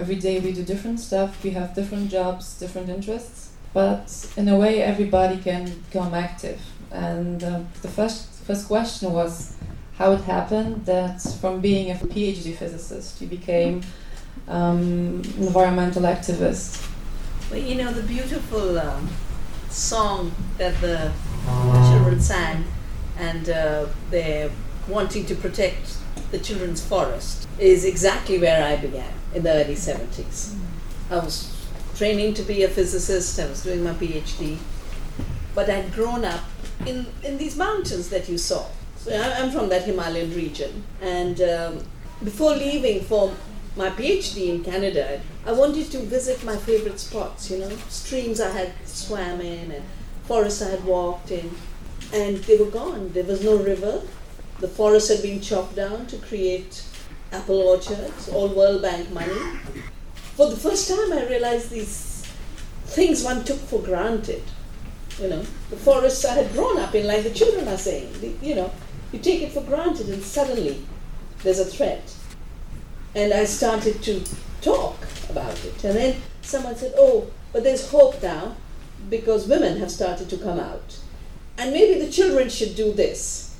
every day we do different stuff, we have different jobs, different interests, but in a way everybody can become active. And uh, the first, first question was how it happened that from being a PhD physicist you became um, environmental activist. Well, you know, the beautiful um, song that the children sang, and uh, they're wanting to protect the children's forest, is exactly where I began in the early 70s. I was training to be a physicist, I was doing my PhD, but I'd grown up in, in these mountains that you saw. So I'm from that Himalayan region, and um, before leaving for my PhD in Canada, I wanted to visit my favorite spots, you know, streams I had swam in and forests I had walked in, and they were gone. There was no river. The forest had been chopped down to create apple orchards, all World Bank money. For the first time, I realized these things one took for granted. You know, the forests I had grown up in, like the children are saying, you know, you take it for granted, and suddenly there's a threat and I started to talk about it. And then someone said, Oh, but there's hope now because women have started to come out. And maybe the children should do this.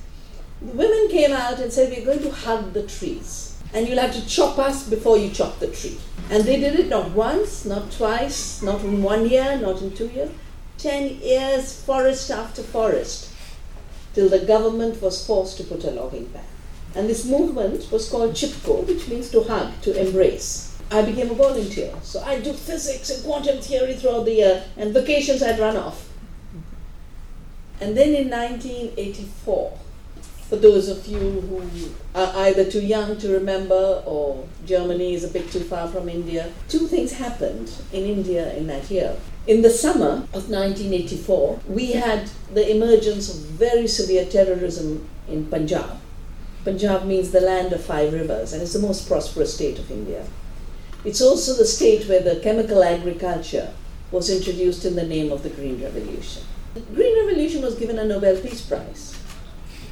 The women came out and said, We're going to hug the trees. And you'll have to chop us before you chop the tree. And they did it not once, not twice, not in one year, not in two years. Ten years, forest after forest, till the government was forced to put a logging ban. And this movement was called Chipko, which means to hug, to embrace. I became a volunteer. So I do physics and quantum theory throughout the year, and vacations I'd run off. And then in 1984, for those of you who are either too young to remember or Germany is a bit too far from India, two things happened in India in that year. In the summer of 1984, we had the emergence of very severe terrorism in Punjab. Punjab means the land of five rivers and it's the most prosperous state of India. It's also the state where the chemical agriculture was introduced in the name of the Green Revolution. The Green Revolution was given a Nobel Peace Prize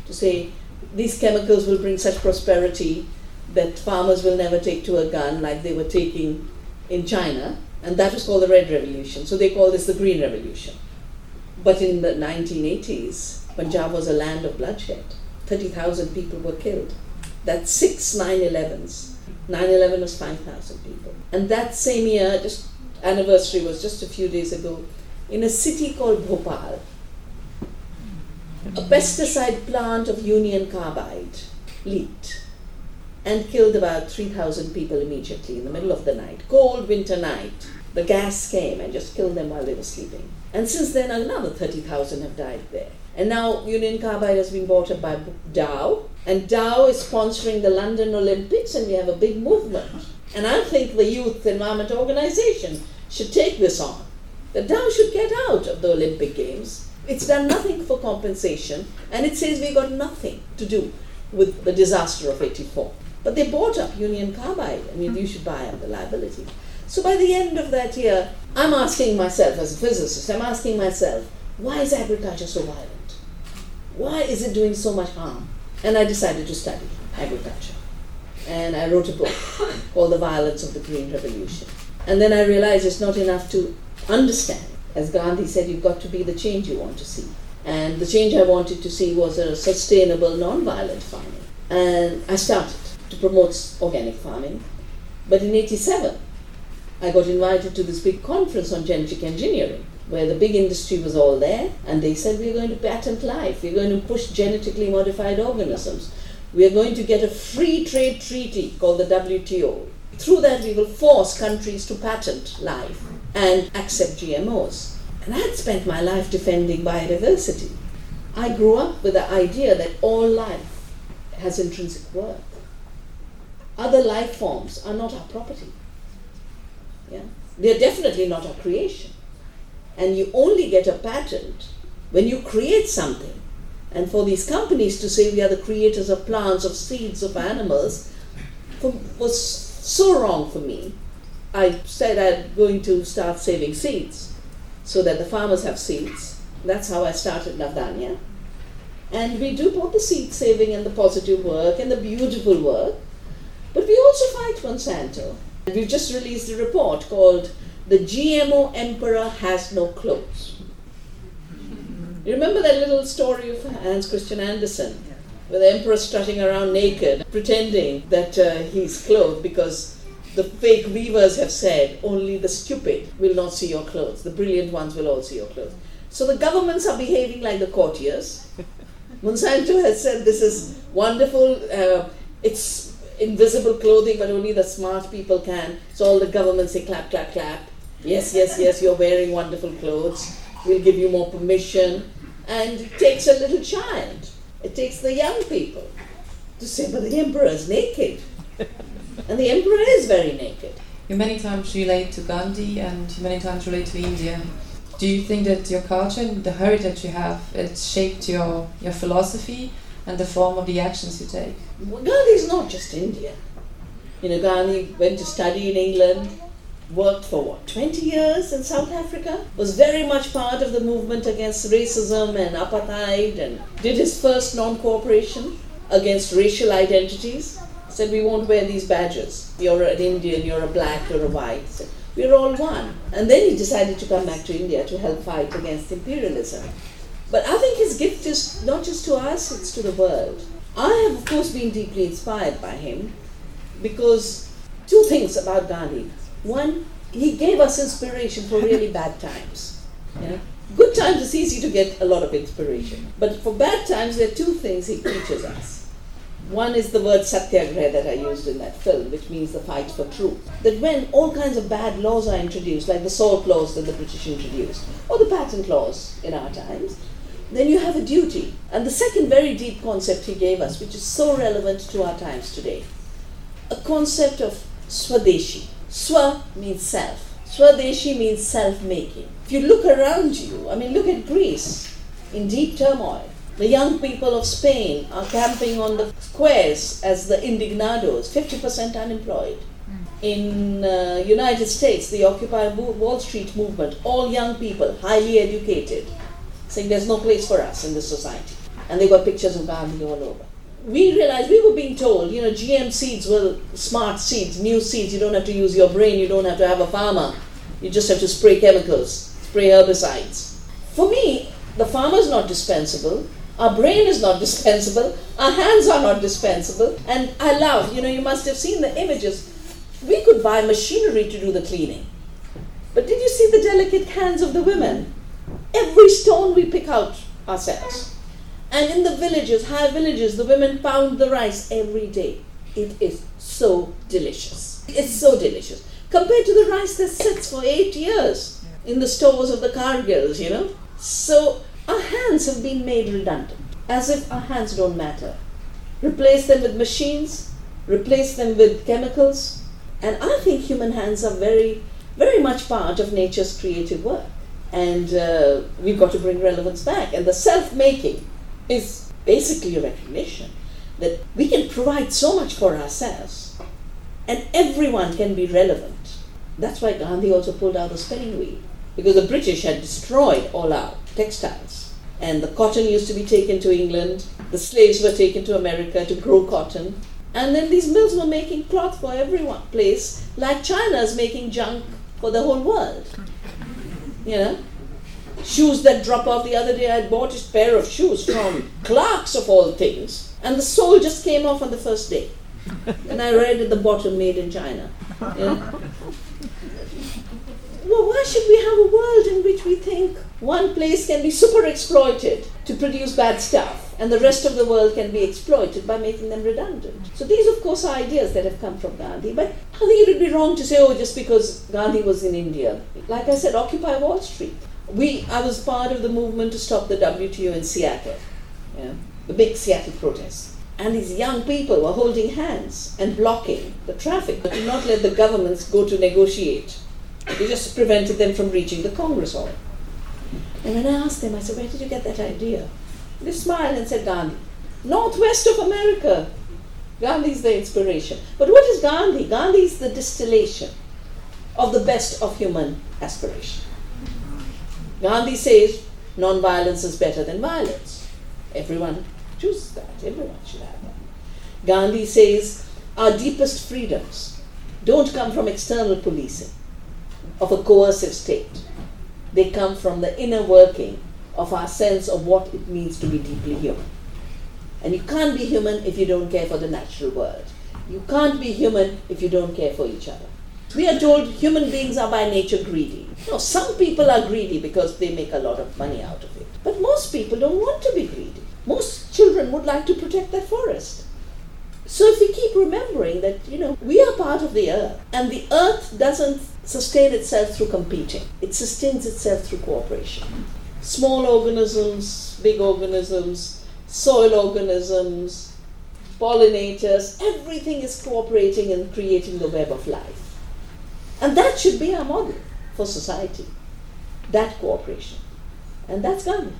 to say these chemicals will bring such prosperity that farmers will never take to a gun like they were taking in China, and that was called the Red Revolution. So they call this the Green Revolution. But in the 1980s, Punjab was a land of bloodshed. 30,000 people were killed. That's six 9 11s. 9 11 was 5,000 people. And that same year, just anniversary was just a few days ago, in a city called Bhopal, a pesticide plant of Union Carbide leaked and killed about 3,000 people immediately in the middle of the night. Cold winter night. The gas came and just killed them while they were sleeping. And since then, another 30,000 have died there. And now Union Carbide has been bought up by Dow, and Dow is sponsoring the London Olympics, and we have a big movement. And I think the Youth Environment Organization should take this on. The Dow should get out of the Olympic Games. It's done nothing for compensation, and it says we got nothing to do with the disaster of 84. But they bought up Union Carbide. I mean, you should buy up the liability. So by the end of that year, I'm asking myself, as a physicist, I'm asking myself, why is agriculture so violent? Why is it doing so much harm? And I decided to study agriculture. And I wrote a book called The Violence of the Green Revolution. And then I realized it's not enough to understand. As Gandhi said, you've got to be the change you want to see. And the change I wanted to see was a sustainable, non-violent farming. And I started to promote organic farming. But in 87, I got invited to this big conference on genetic engineering where the big industry was all there, and they said, We're going to patent life, we're going to push genetically modified organisms, we are going to get a free trade treaty called the WTO. Through that, we will force countries to patent life and accept GMOs. And I had spent my life defending biodiversity. I grew up with the idea that all life has intrinsic worth. Other life forms are not our property. Yeah? They're definitely not our creation and you only get a patent when you create something. And for these companies to say we are the creators of plants, of seeds, of animals, was so wrong for me. I said I'm going to start saving seeds so that the farmers have seeds. That's how I started Navdanya. And we do both the seed saving and the positive work and the beautiful work. But we also fight Monsanto We've just released a report called The GMO Emperor Has No Clothes. You remember that little story of Hans Christian Andersen, with the emperor strutting around naked, pretending that uh, he's clothed because the fake weavers have said only the stupid will not see your clothes, the brilliant ones will all see your clothes. So the governments are behaving like the courtiers. Monsanto has said this is wonderful, uh, it's invisible clothing, but only the smart people can. So all the governments say clap, clap, clap. Yes, yes, yes, you're wearing wonderful clothes. We'll give you more permission. And it takes a little child, it takes the young people to say, but the emperor is naked. and the emperor is very naked. You many times relate to Gandhi and you many times relate to India. Do you think that your culture and the heritage you have, it shaped your, your philosophy and the form of the actions you take? Well, Gandhi is not just India. You know, Gandhi went to study in England, worked for what, 20 years in South Africa, was very much part of the movement against racism and apartheid, and did his first non cooperation against racial identities. Said, We won't wear these badges. You're an Indian, you're a black, you're a white. Said, We're all one. And then he decided to come back to India to help fight against imperialism. But I think his gift is not just to us, it's to the world. I have, of course, been deeply inspired by him because two things about Gandhi. One, he gave us inspiration for really bad times. Good times, it's easy to get a lot of inspiration. But for bad times, there are two things he teaches us. One is the word satyagraha that I used in that film, which means the fight for truth. That when all kinds of bad laws are introduced, like the salt laws that the British introduced, or the patent laws in our times, then you have a duty. And the second very deep concept he gave us, which is so relevant to our times today, a concept of swadeshi. Swa means self. Swadeshi means self making. If you look around you, I mean, look at Greece in deep turmoil. The young people of Spain are camping on the squares as the indignados, 50% unemployed. In uh, United States, the Occupy Wall Street movement, all young people, highly educated, saying there's no place for us in this society. And they got pictures of Gandhi all over. We realized we were being told, you know, GM seeds were smart seeds, new seeds. You don't have to use your brain. You don't have to have a farmer. You just have to spray chemicals, spray herbicides. For me, the farmer is not dispensable. Our brain is not dispensable. Our hands are not dispensable. And I love, you know, you must have seen the images. We could buy machinery to do the cleaning. But did you see the delicate hands of the women? Every stone we pick out ourselves. And in the villages, high villages, the women pound the rice every day. It is so delicious. It's so delicious. Compared to the rice that sits for eight years in the stores of the Cargills, you know. So our hands have been made redundant, as if our hands don't matter. Replace them with machines, replace them with chemicals. And I think human hands are very, very much part of nature's creative work and uh, we've got to bring relevance back. And the self making is basically a recognition that we can provide so much for ourselves, and everyone can be relevant. That's why Gandhi also pulled out the spinning wheel, because the British had destroyed all our textiles. And the cotton used to be taken to England, the slaves were taken to America to grow cotton. And then these mills were making cloth for every place, like China is making junk for the whole world you know. Shoes that drop off. The other day I bought a pair of shoes from Clark's of all things, and the sole just came off on the first day. and I read at the bottom, made in China. well, why should we have a world in which we think one place can be super exploited to produce bad stuff, and the rest of the world can be exploited by making them redundant? So these, of course, are ideas that have come from Gandhi. But I think it would be wrong to say, oh, just because Gandhi was in India. Like I said, Occupy Wall Street. We, I was part of the movement to stop the WTO in Seattle, yeah, the big Seattle protests. And these young people were holding hands and blocking the traffic, did not let the governments go to negotiate. They just prevented them from reaching the Congress Hall. And when I asked them, I said, Where did you get that idea? They smiled and said, Gandhi. Northwest of America. Gandhi is the inspiration. But what is Gandhi? Gandhi is the distillation of the best of human aspiration. Gandhi says non-violence is better than violence. Everyone chooses that. Everyone should have that. Gandhi says our deepest freedoms don't come from external policing of a coercive state. They come from the inner working of our sense of what it means to be deeply human. And you can't be human if you don't care for the natural world. You can't be human if you don't care for each other. We are told human beings are by nature greedy. No, some people are greedy because they make a lot of money out of it. But most people don't want to be greedy. Most children would like to protect their forest. So if we keep remembering that, you know, we are part of the earth and the earth doesn't sustain itself through competing. It sustains itself through cooperation. Small organisms, big organisms, soil organisms, pollinators, everything is cooperating and creating the web of life. And that should be our model for society. That cooperation. And that's Gandhi.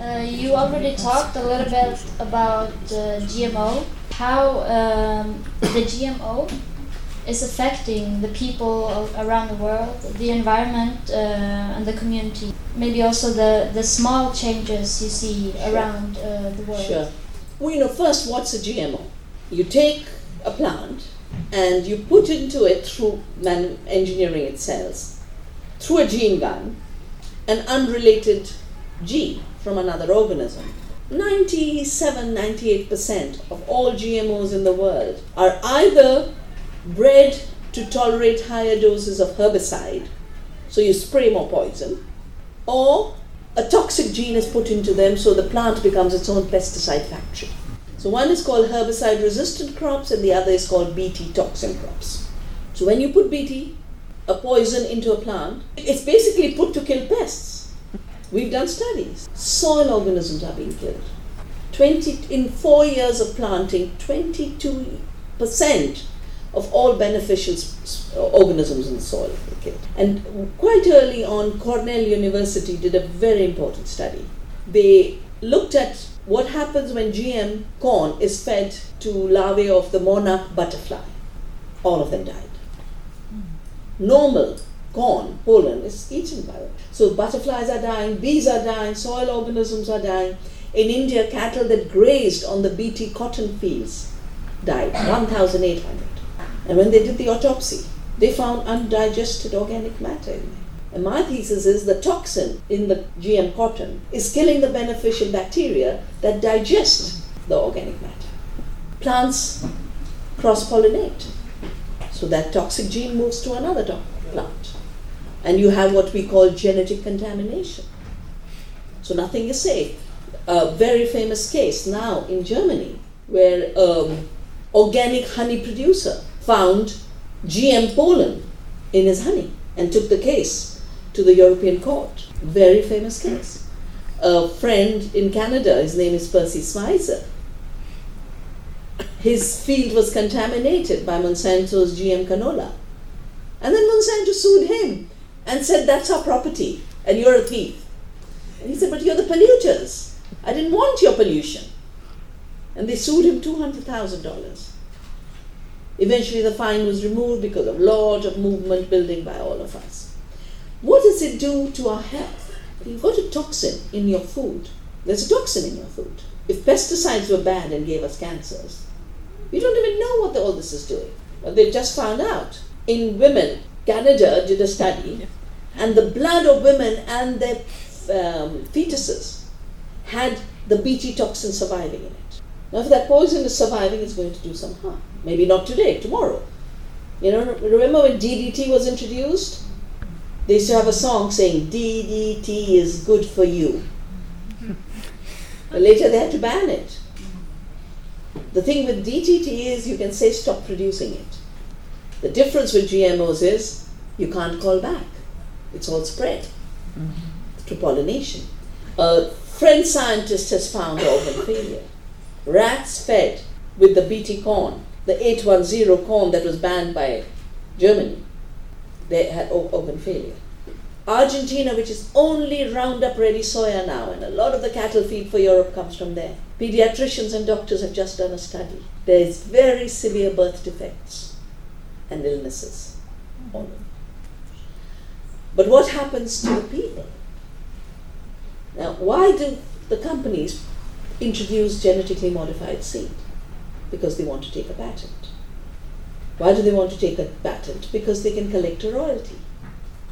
Uh, you already talked a little bit about uh, GMO, how um, the GMO is affecting the people around the world, the environment, uh, and the community. Maybe also the, the small changes you see sure. around uh, the world. Sure. Well, you know, first, what's a GMO? You take a plant and you put into it through man- engineering its cells, through a gene gun, an unrelated gene from another organism. 97 98% of all GMOs in the world are either bred to tolerate higher doses of herbicide, so you spray more poison, or a toxic gene is put into them so the plant becomes its own pesticide factory. So one is called herbicide resistant crops and the other is called Bt toxin crops. So when you put Bt, a poison into a plant, it's basically put to kill pests. We've done studies. Soil organisms are being killed. 20 in 4 years of planting, 22% of all beneficial organisms in the soil were killed. And quite early on Cornell University did a very important study. They looked at what happens when GM corn is fed to larvae of the monarch butterfly? All of them died. Normal corn, pollen, is eaten by them. So butterflies are dying, bees are dying, soil organisms are dying. In India, cattle that grazed on the BT cotton fields died, 1,800. And when they did the autopsy, they found undigested organic matter in there. And my thesis is the toxin in the GM cotton is killing the beneficial bacteria that digest the organic matter. Plants cross pollinate. So that toxic gene moves to another plant. And you have what we call genetic contamination. So nothing is safe. A very famous case now in Germany where um, organic honey producer found GM pollen in his honey and took the case to the European Court. Very famous case. A friend in Canada, his name is Percy Schmeiser, His field was contaminated by Monsanto's GM canola. And then Monsanto sued him and said, That's our property, and you're a thief. And he said, But you're the polluters. I didn't want your pollution. And they sued him $200,000. Eventually, the fine was removed because of lot of movement building by all of us. What does it do to our health? You've got a toxin in your food. There's a toxin in your food. If pesticides were bad and gave us cancers, we don't even know what the, all this is doing. But they've just found out. In women, Canada did a study, and the blood of women and their um, fetuses had the Bt toxin surviving in it. Now, if that poison is surviving, it's going to do some harm. Maybe not today, tomorrow. You know, remember when DDT was introduced? They used to have a song saying DDT is good for you. But later they had to ban it. The thing with DDT is you can say stop producing it. The difference with GMOs is you can't call back. It's all spread mm-hmm. through pollination. A French scientist has found organ failure. Rats fed with the BT corn, the 810 corn that was banned by Germany, they had organ failure. Argentina, which is only Roundup ready soya now, and a lot of the cattle feed for Europe comes from there. Pediatricians and doctors have just done a study. There is very severe birth defects and illnesses on them. But what happens to the people? Now, why do the companies introduce genetically modified seed? Because they want to take a patent. Why do they want to take a patent? Because they can collect a royalty.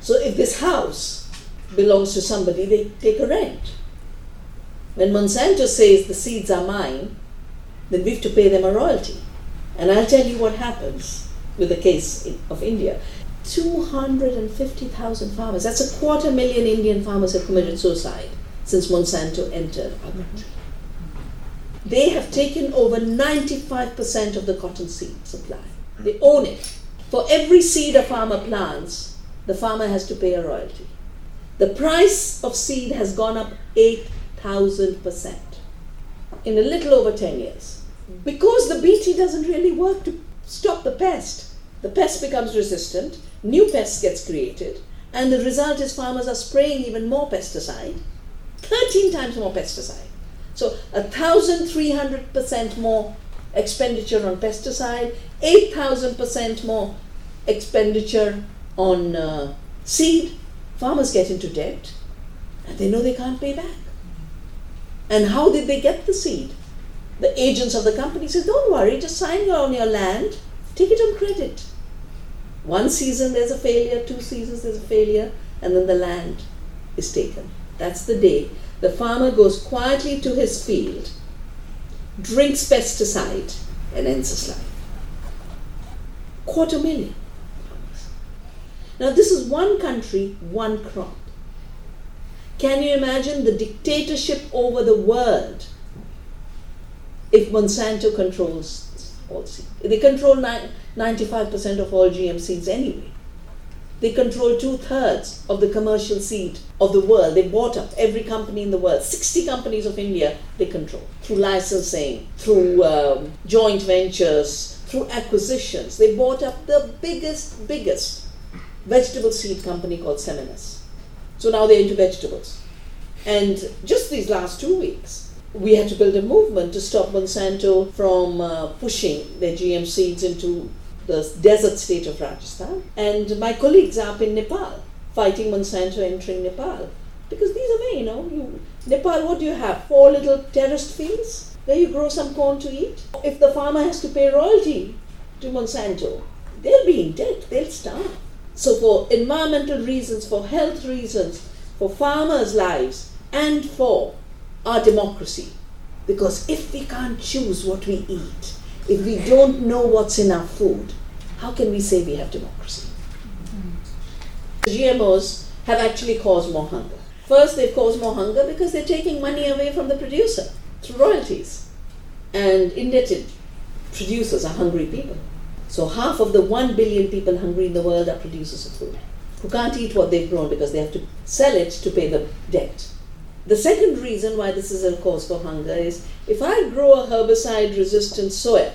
So if this house belongs to somebody, they take a rent. When Monsanto says the seeds are mine, then we have to pay them a royalty. And I'll tell you what happens with the case of India. 250,000 farmers, that's a quarter million Indian farmers have committed suicide since Monsanto entered our country. Mm-hmm. They have taken over 95% of the cotton seed supply. They own it. For every seed a farmer plants, the farmer has to pay a royalty. The price of seed has gone up 8,000% in a little over 10 years. Mm-hmm. Because the BT doesn't really work to stop the pest. The pest becomes resistant, new pests gets created, and the result is farmers are spraying even more pesticide, 13 times more pesticide. So 1,300% more expenditure on pesticide, 8,000% more expenditure on uh, seed. Farmers get into debt and they know they can't pay back. And how did they get the seed? The agents of the company said, Don't worry, just sign on your land, take it on credit. One season there's a failure, two seasons there's a failure, and then the land is taken. That's the day the farmer goes quietly to his field, drinks pesticide, and ends his life. Quarter million. Now, this is one country, one crop. Can you imagine the dictatorship over the world if Monsanto controls all seeds? They control 95% of all GM seeds anyway. They control two thirds of the commercial seed of the world. They bought up every company in the world. 60 companies of India they control through licensing, through um, joint ventures, through acquisitions. They bought up the biggest, biggest vegetable seed company called Seminis. So now they're into vegetables. And just these last two weeks, we had to build a movement to stop Monsanto from uh, pushing their GM seeds into the desert state of Rajasthan. And my colleagues are up in Nepal fighting Monsanto entering Nepal. Because these are me, you know. You, Nepal, what do you have? Four little terraced fields where you grow some corn to eat. If the farmer has to pay royalty to Monsanto, they'll be in debt, they'll starve. So, for environmental reasons, for health reasons, for farmers' lives, and for our democracy, because if we can't choose what we eat, if we don't know what's in our food, how can we say we have democracy? Mm-hmm. GMOs have actually caused more hunger. First, they've caused more hunger because they're taking money away from the producer through royalties. And indebted producers are hungry people. So, half of the 1 billion people hungry in the world are producers of food who can't eat what they've grown because they have to sell it to pay the debt. The second reason why this is a cause for hunger is if I grow a herbicide resistant soya,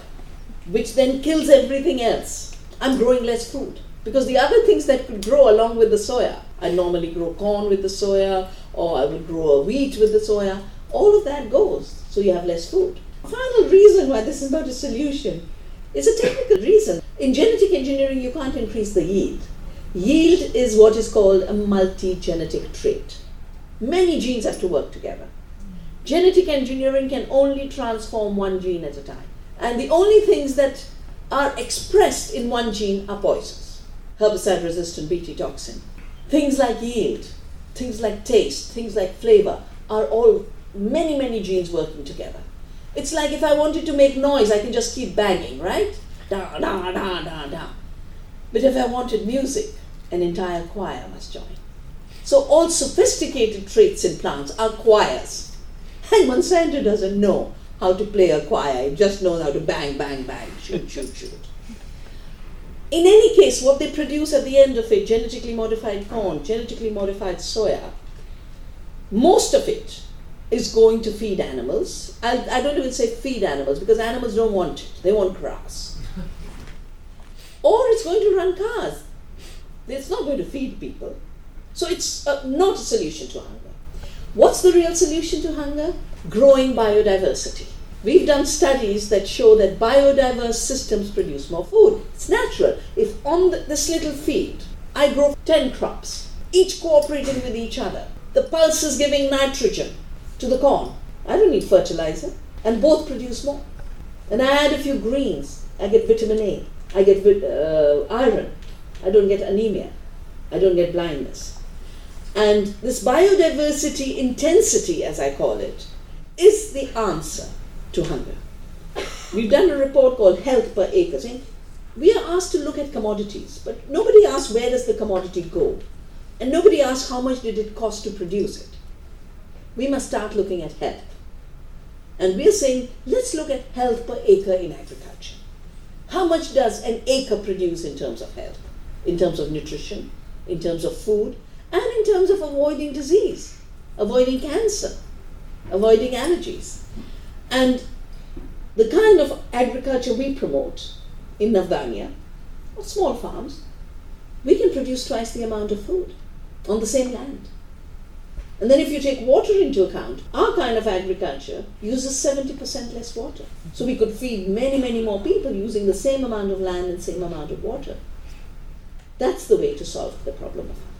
which then kills everything else, I'm growing less food. Because the other things that could grow along with the soya, I normally grow corn with the soya, or I would grow a wheat with the soya, all of that goes, so you have less food. Final reason why this is not a solution is a technical reason. In genetic engineering, you can't increase the yield. Yield is what is called a multi genetic trait. Many genes have to work together. Genetic engineering can only transform one gene at a time. And the only things that are expressed in one gene are poisons, herbicide resistant Bt toxin. Things like yield, things like taste, things like flavor are all many, many genes working together. It's like if I wanted to make noise, I can just keep banging, right? Da, da, da, da, da. But if I wanted music, an entire choir must join. So all sophisticated traits in plants are choirs. And Monsanto doesn't know how to play a choir, it just knows how to bang, bang, bang, shoot, shoot, shoot. In any case, what they produce at the end of it, genetically modified corn, genetically modified soya, most of it is going to feed animals. I, I don't even say feed animals because animals don't want it, they want grass. or it's going to run cars. It's not going to feed people. So it's uh, not a solution to hunger. What's the real solution to hunger? Growing biodiversity. We've done studies that show that biodiverse systems produce more food. It's natural. If on the, this little field I grow 10 crops, each cooperating with each other, The pulse is giving nitrogen to the corn. I don't need fertilizer. And both produce more. And I add a few greens. I get vitamin A. I get uh, iron. I don't get anemia. I don't get blindness. And this biodiversity intensity, as I call it, is the answer to hunger. We've done a report called Health per Acre. Saying we are asked to look at commodities, but nobody asks where does the commodity go? And nobody asks how much did it cost to produce it. We must start looking at health. And we're saying, let's look at health per acre in agriculture. How much does an acre produce in terms of health, in terms of nutrition, in terms of food, and in terms of avoiding disease, avoiding cancer, avoiding allergies? And the kind of agriculture we promote in Navdanya, or small farms, we can produce twice the amount of food on the same land. And then if you take water into account, our kind of agriculture uses 70% less water. So we could feed many, many more people using the same amount of land and same amount of water. That's the way to solve the problem of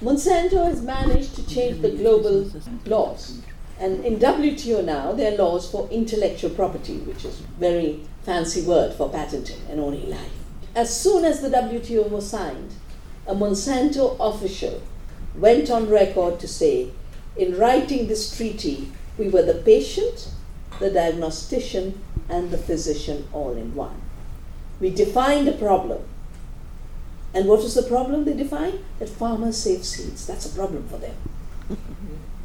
Monsanto has managed to change the global laws. And in WTO now, there are laws for intellectual property, which is very fancy word for patenting and owning life. As soon as the WTO was signed, a Monsanto official went on record to say, in writing this treaty, we were the patient, the diagnostician, and the physician all in one. We defined a problem. And what is the problem they define? That farmers save seeds. That's a problem for them.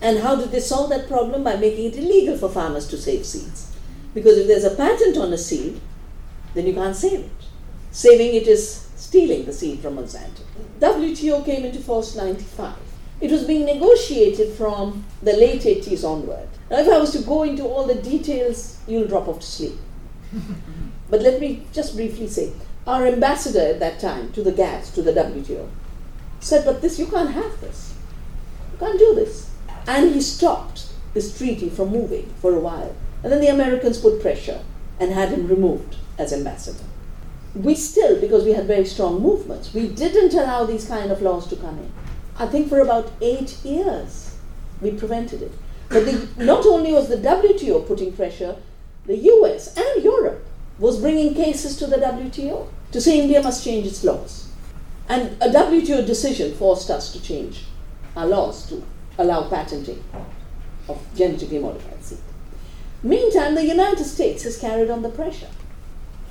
and how did they solve that problem? By making it illegal for farmers to save seeds. Because if there's a patent on a seed, then you can't save it. Saving it is stealing the seed from Monsanto. WTO came into force 95. It was being negotiated from the late 80s onward. Now, if I was to go into all the details, you'll drop off to sleep. but let me just briefly say our ambassador at that time to the GATT, to the WTO, said, But this, you can't have this. You can't do this. And he stopped this treaty from moving for a while. And then the Americans put pressure and had him removed as ambassador we still, because we had very strong movements, we didn't allow these kind of laws to come in. I think for about eight years we prevented it. But the, not only was the WTO putting pressure, the US and Europe was bringing cases to the WTO to say India must change its laws. And a WTO decision forced us to change our laws to allow patenting of genetically modified seed. Meantime, the United States has carried on the pressure.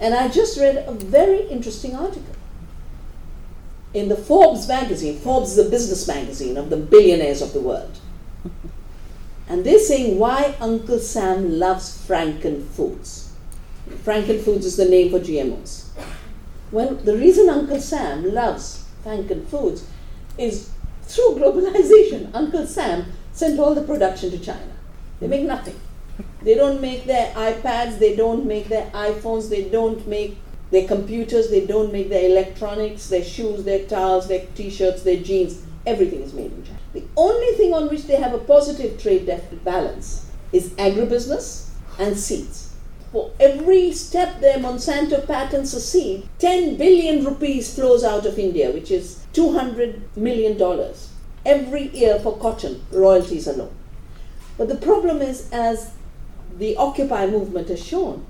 And I just read a very interesting article in the Forbes magazine. Forbes is a business magazine of the billionaires of the world. And they're saying why Uncle Sam loves Franken Foods. Franken Foods is the name for GMOs. Well, the reason Uncle Sam loves Franken Foods is through globalization. Uncle Sam sent all the production to China. They make nothing. They don't make their iPads, they don't make their iPhones, they don't make their computers, they don't make their electronics, their shoes, their towels, their t shirts, their jeans. Everything is made in China. The only thing on which they have a positive trade deficit balance is agribusiness and seeds. For every step their Monsanto patents seed, 10 billion rupees flows out of India, which is $200 million every year for cotton royalties alone. But the problem is, as the Occupy movement has shown,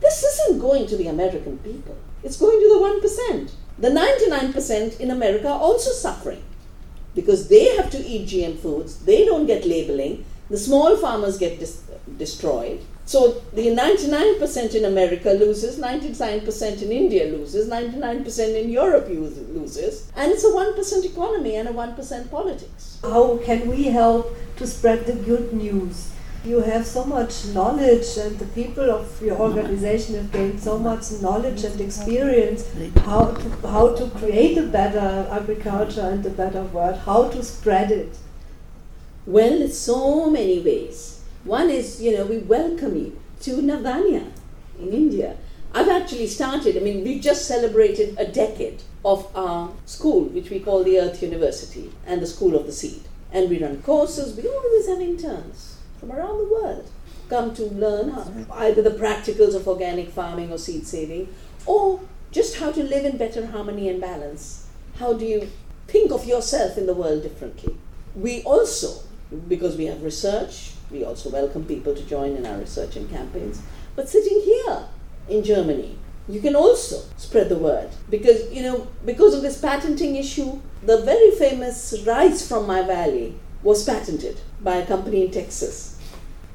this isn't going to the American people. It's going to the 1%. The 99% in America are also suffering because they have to eat GM foods, they don't get labeling, the small farmers get dis- destroyed. So the 99% in America loses, 99% in India loses, 99% in Europe loses, and it's a 1% economy and a 1% politics. How can we help to spread the good news? you have so much knowledge and the people of your organization have gained so much knowledge and experience how to, how to create a better agriculture and a better world, how to spread it. Well, so many ways. One is, you know, we welcome you to Navdanya in India. I've actually started, I mean, we just celebrated a decade of our school, which we call the Earth University and the School of the Seed. And we run courses, we always have interns from around the world come to learn either the practicals of organic farming or seed saving, or just how to live in better harmony and balance How do you think of yourself in the world differently? We also, because we have research, we also welcome people to join in our research and campaigns. But sitting here in Germany, you can also spread the word. Because you know because of this patenting issue the very famous rice from my valley was patented by a company in texas.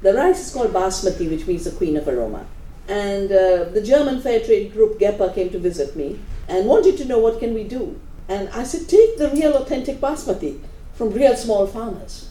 The rice is called basmati which means the queen of aroma. And uh, the german fair trade group gepa came to visit me and wanted to know what can we do. And i said take the real authentic basmati from real small farmers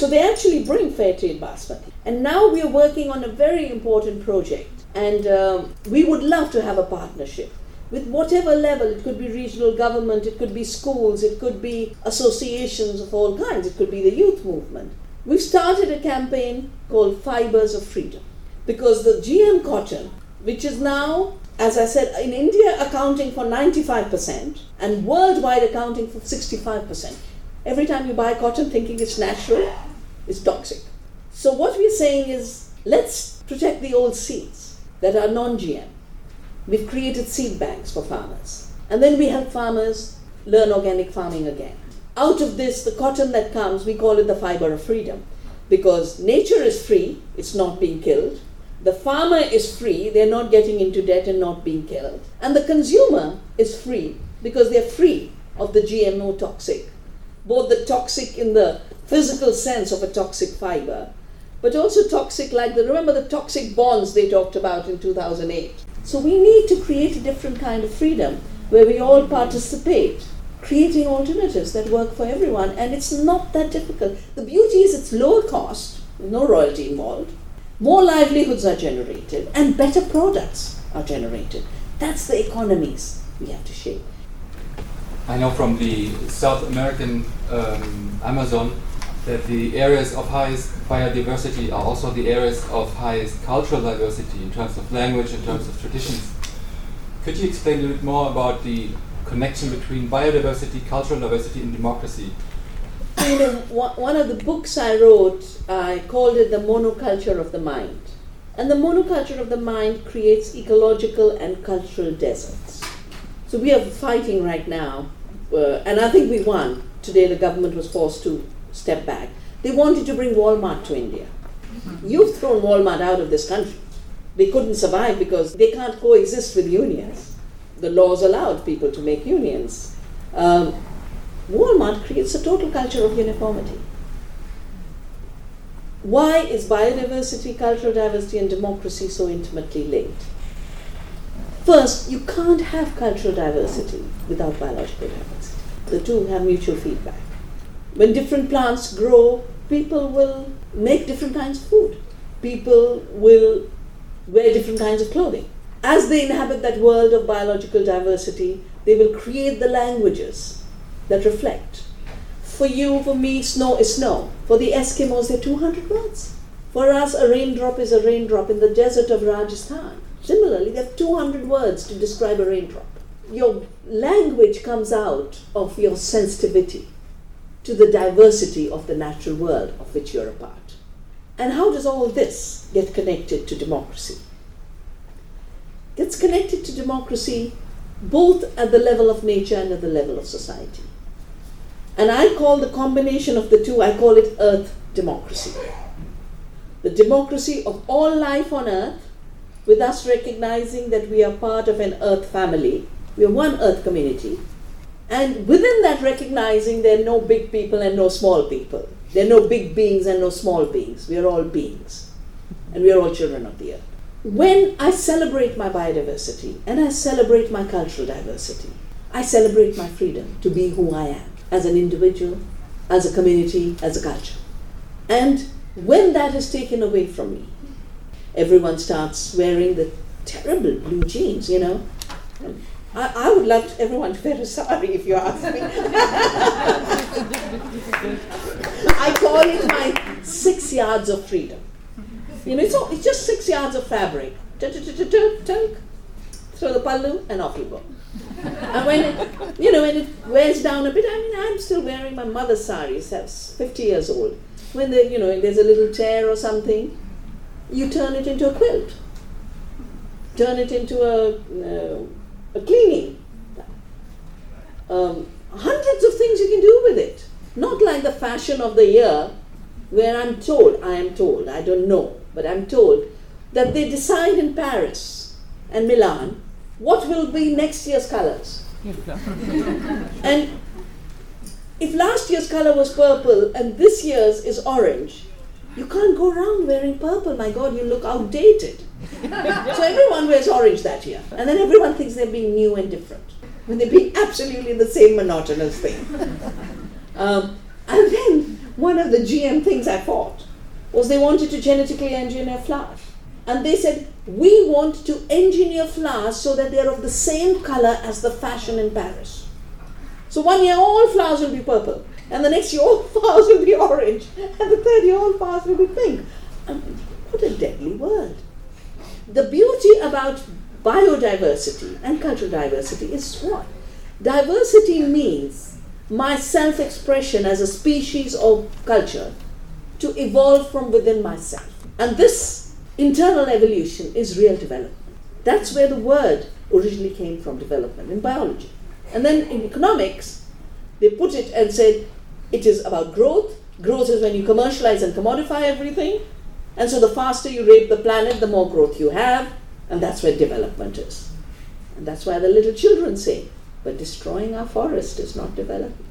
so they actually bring fair trade basmati and now we are working on a very important project and um, we would love to have a partnership with whatever level. It could be regional government, it could be schools, it could be associations of all kinds, it could be the youth movement. We've started a campaign called Fibers of Freedom because the GM cotton, which is now, as I said, in India accounting for 95% and worldwide accounting for 65%. Every time you buy cotton thinking it's natural, it's toxic. So, what we're saying is let's protect the old seeds that are non GM. We've created seed banks for farmers. And then we help farmers learn organic farming again. Out of this, the cotton that comes, we call it the fiber of freedom because nature is free, it's not being killed. The farmer is free, they're not getting into debt and not being killed. And the consumer is free because they're free of the GMO toxic. Both the toxic in the physical sense of a toxic fiber but also toxic like the remember the toxic bonds they talked about in 2008 so we need to create a different kind of freedom where we all participate creating alternatives that work for everyone and it's not that difficult. The beauty is it's lower cost no royalty involved more livelihoods are generated and better products are generated. That's the economies we have to shape i know from the south american um, amazon that the areas of highest biodiversity are also the areas of highest cultural diversity in terms of language, in terms of traditions. Could you explain a little bit more about the connection between biodiversity, cultural diversity, and democracy? You know, one of the books I wrote, I called it the monoculture of the mind. And the monoculture of the mind creates ecological and cultural deserts. So we are fighting right now, uh, and I think we won. Today the government was forced to step back. They wanted to bring Walmart to India. You've thrown Walmart out of this country. They couldn't survive because they can't coexist with unions. The laws allowed people to make unions. Um, Walmart creates a total culture of uniformity. Why is biodiversity, cultural diversity, and democracy so intimately linked? First, you can't have cultural diversity without biological diversity. The two have mutual feedback. When different plants grow, people will make different kinds of food. People will wear different kinds of clothing. As they inhabit that world of biological diversity, they will create the languages that reflect. For you, for me, snow is snow. For the Eskimos, there are 200 words. For us, a raindrop is a raindrop in the desert of Rajasthan. Similarly, there are 200 words to describe a raindrop. Your language comes out of your sensitivity to the diversity of the natural world of which you're a part. And how does all this get connected to democracy? Gets connected to democracy both at the level of nature and at the level of society. And I call the combination of the two, I call it earth democracy. The democracy of all life on earth, with us recognizing that we are part of an earth family, we are one earth community, and within that, recognizing there are no big people and no small people. There are no big beings and no small beings. We are all beings. And we are all children of the earth. When I celebrate my biodiversity and I celebrate my cultural diversity, I celebrate my freedom to be who I am as an individual, as a community, as a culture. And when that is taken away from me, everyone starts wearing the terrible blue jeans, you know. I, I would love everyone to wear a sari if you ask me. I call it my six yards of freedom. You know, it's, all, it's just six yards of fabric. Throw the pallu and off you go. and when it, you know, when it wears down a bit, I mean, I'm still wearing my mother's sari, that's 50 years old. When the, you know, there's a little tear or something, you turn it into a quilt. Turn it into a, uh, a cleaning. Um, hundreds of things you can do with it. Not like the fashion of the year, where I'm told, I am told, I don't know, but I'm told that they decide in Paris and Milan what will be next year's colors. and if last year's color was purple and this year's is orange, you can't go around wearing purple. My God, you look outdated. so everyone wears orange that year. And then everyone thinks they're being new and different when they're being absolutely the same monotonous thing. Um, and then one of the GM things I fought was they wanted to genetically engineer flowers. And they said, we want to engineer flowers so that they're of the same color as the fashion in Paris. So one year all flowers will be purple, and the next year all flowers will be orange, and the third year all flowers will be pink. Mean, what a deadly world. The beauty about biodiversity and cultural diversity is what? Diversity means my self expression as a species or culture to evolve from within myself. And this internal evolution is real development. That's where the word originally came from development in biology. And then in economics, they put it and said it is about growth. Growth is when you commercialize and commodify everything. And so the faster you rape the planet, the more growth you have. And that's where development is. And that's why the little children say, but destroying our forest is not development.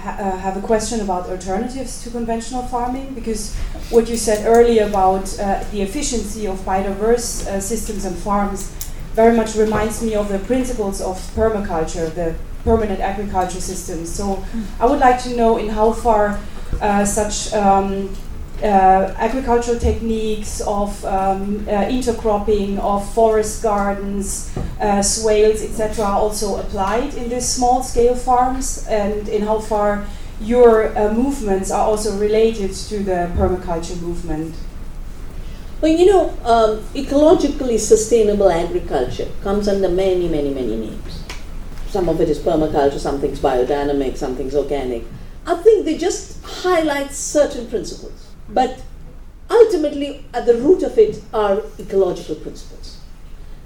ha- uh, have a question about alternatives to conventional farming because what you said earlier about uh, the efficiency of biodiverse uh, systems and farms very much reminds me of the principles of permaculture, the permanent agriculture systems. So I would like to know in how far uh, such um, uh, agricultural techniques of um, uh, intercropping, of forest gardens, uh, swales, etc., are also applied in these small scale farms, and in how far your uh, movements are also related to the permaculture movement. Well, you know, um, ecologically sustainable agriculture comes under many, many, many names. Some of it is permaculture, something's biodynamic, something's organic. I think they just highlight certain principles. But ultimately, at the root of it are ecological principles.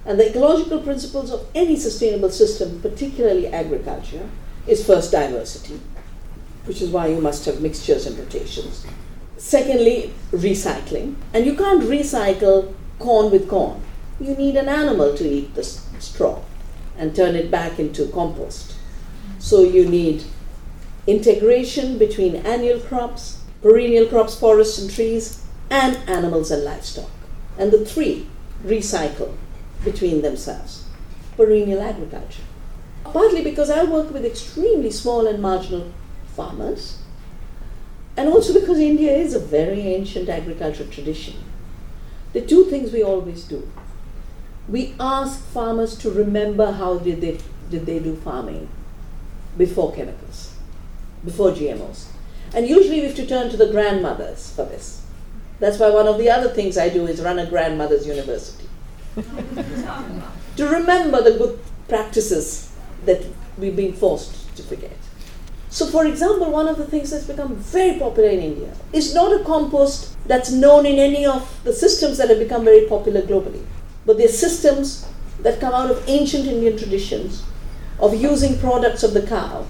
And the ecological principles of any sustainable system, particularly agriculture, is first diversity, which is why you must have mixtures and rotations. Secondly, recycling. And you can't recycle corn with corn. You need an animal to eat the straw and turn it back into compost. So you need integration between annual crops, perennial crops, forests and trees, and animals and livestock. And the three recycle between themselves. Perennial agriculture. Partly because I work with extremely small and marginal farmers, and also because India is a very ancient agricultural tradition. The two things we always do. We ask farmers to remember how did they, did they do farming before chemicals, before GMOs. And usually we have to turn to the grandmothers for this. That's why one of the other things I do is run a grandmother's university. to remember the good practices that we've been forced to forget. So, for example, one of the things that's become very popular in India is not a compost that's known in any of the systems that have become very popular globally, but they're systems that come out of ancient Indian traditions of using products of the cow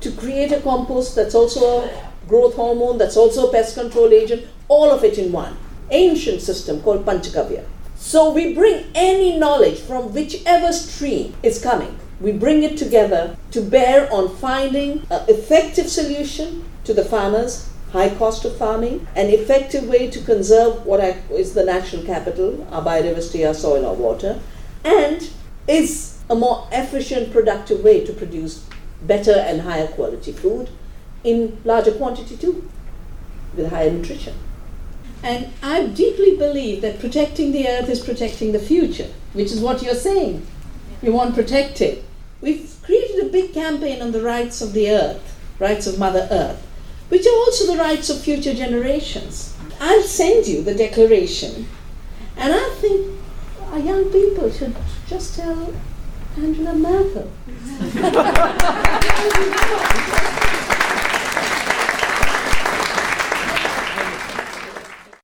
to create a compost that's also a growth hormone, that's also a pest control agent, all of it in one. Ancient system called Panchagavya. So we bring any knowledge from whichever stream is coming, we bring it together to bear on finding an effective solution to the farmers high cost of farming, an effective way to conserve what is the natural capital, our biodiversity, our soil, our water, and is a more efficient, productive way to produce better and higher quality food in larger quantity too, with higher nutrition. And I deeply believe that protecting the earth is protecting the future, which is what you're saying. You want to protect it. We've created a big campaign on the rights of the earth, rights of Mother Earth, which are also the rights of future generations. I'll send you the declaration, and I think our young people should just tell Angela Merkel.